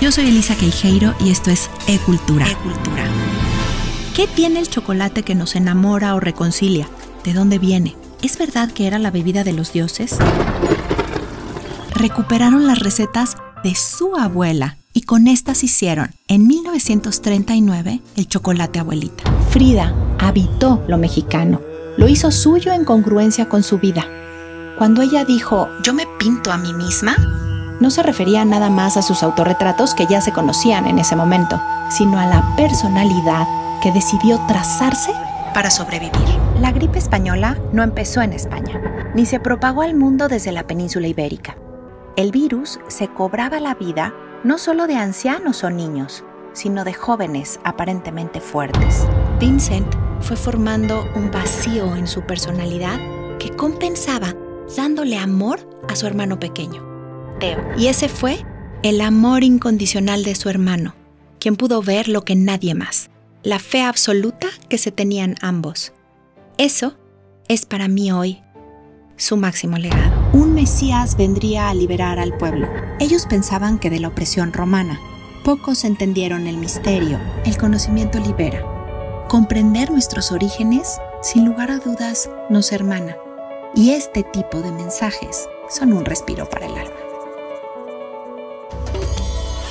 Yo soy Elisa Queijeiro y esto es E-Cultura. ¿Qué tiene el chocolate que nos enamora o reconcilia? ¿De dónde viene? ¿Es verdad que era la bebida de los dioses? Recuperaron las recetas de su abuela y con estas hicieron, en 1939, el chocolate abuelita. Frida habitó lo mexicano, lo hizo suyo en congruencia con su vida. Cuando ella dijo, yo me pinto a mí misma, no se refería nada más a sus autorretratos que ya se conocían en ese momento, sino a la personalidad que decidió trazarse para sobrevivir. La gripe española no empezó en España, ni se propagó al mundo desde la península ibérica. El virus se cobraba la vida no solo de ancianos o niños, sino de jóvenes aparentemente fuertes. Vincent fue formando un vacío en su personalidad que compensaba dándole amor a su hermano pequeño. Y ese fue el amor incondicional de su hermano, quien pudo ver lo que nadie más, la fe absoluta que se tenían ambos. Eso es para mí hoy su máximo legado. Un Mesías vendría a liberar al pueblo. Ellos pensaban que de la opresión romana. Pocos entendieron el misterio. El conocimiento libera. Comprender nuestros orígenes, sin lugar a dudas, nos hermana. Y este tipo de mensajes son un respiro para el alma.